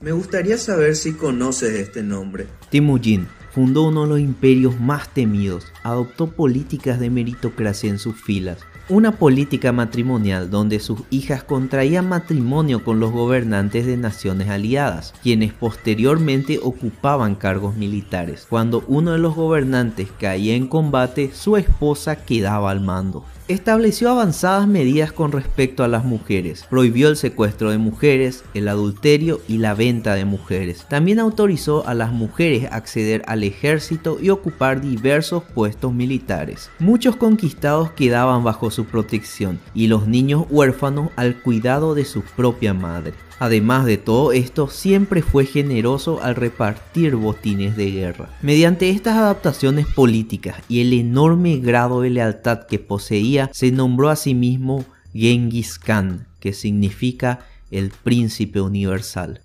Me gustaría saber si conoces este nombre. Temujin fundó uno de los imperios más temidos, adoptó políticas de meritocracia en sus filas, una política matrimonial donde sus hijas contraían matrimonio con los gobernantes de naciones aliadas, quienes posteriormente ocupaban cargos militares. Cuando uno de los gobernantes caía en combate, su esposa quedaba al mando estableció avanzadas medidas con respecto a las mujeres, prohibió el secuestro de mujeres, el adulterio y la venta de mujeres. También autorizó a las mujeres acceder al ejército y ocupar diversos puestos militares. Muchos conquistados quedaban bajo su protección y los niños huérfanos al cuidado de su propia madre. Además de todo esto, siempre fue generoso al repartir botines de guerra. Mediante estas adaptaciones políticas y el enorme grado de lealtad que poseía, se nombró a sí mismo Genghis Khan, que significa el príncipe universal.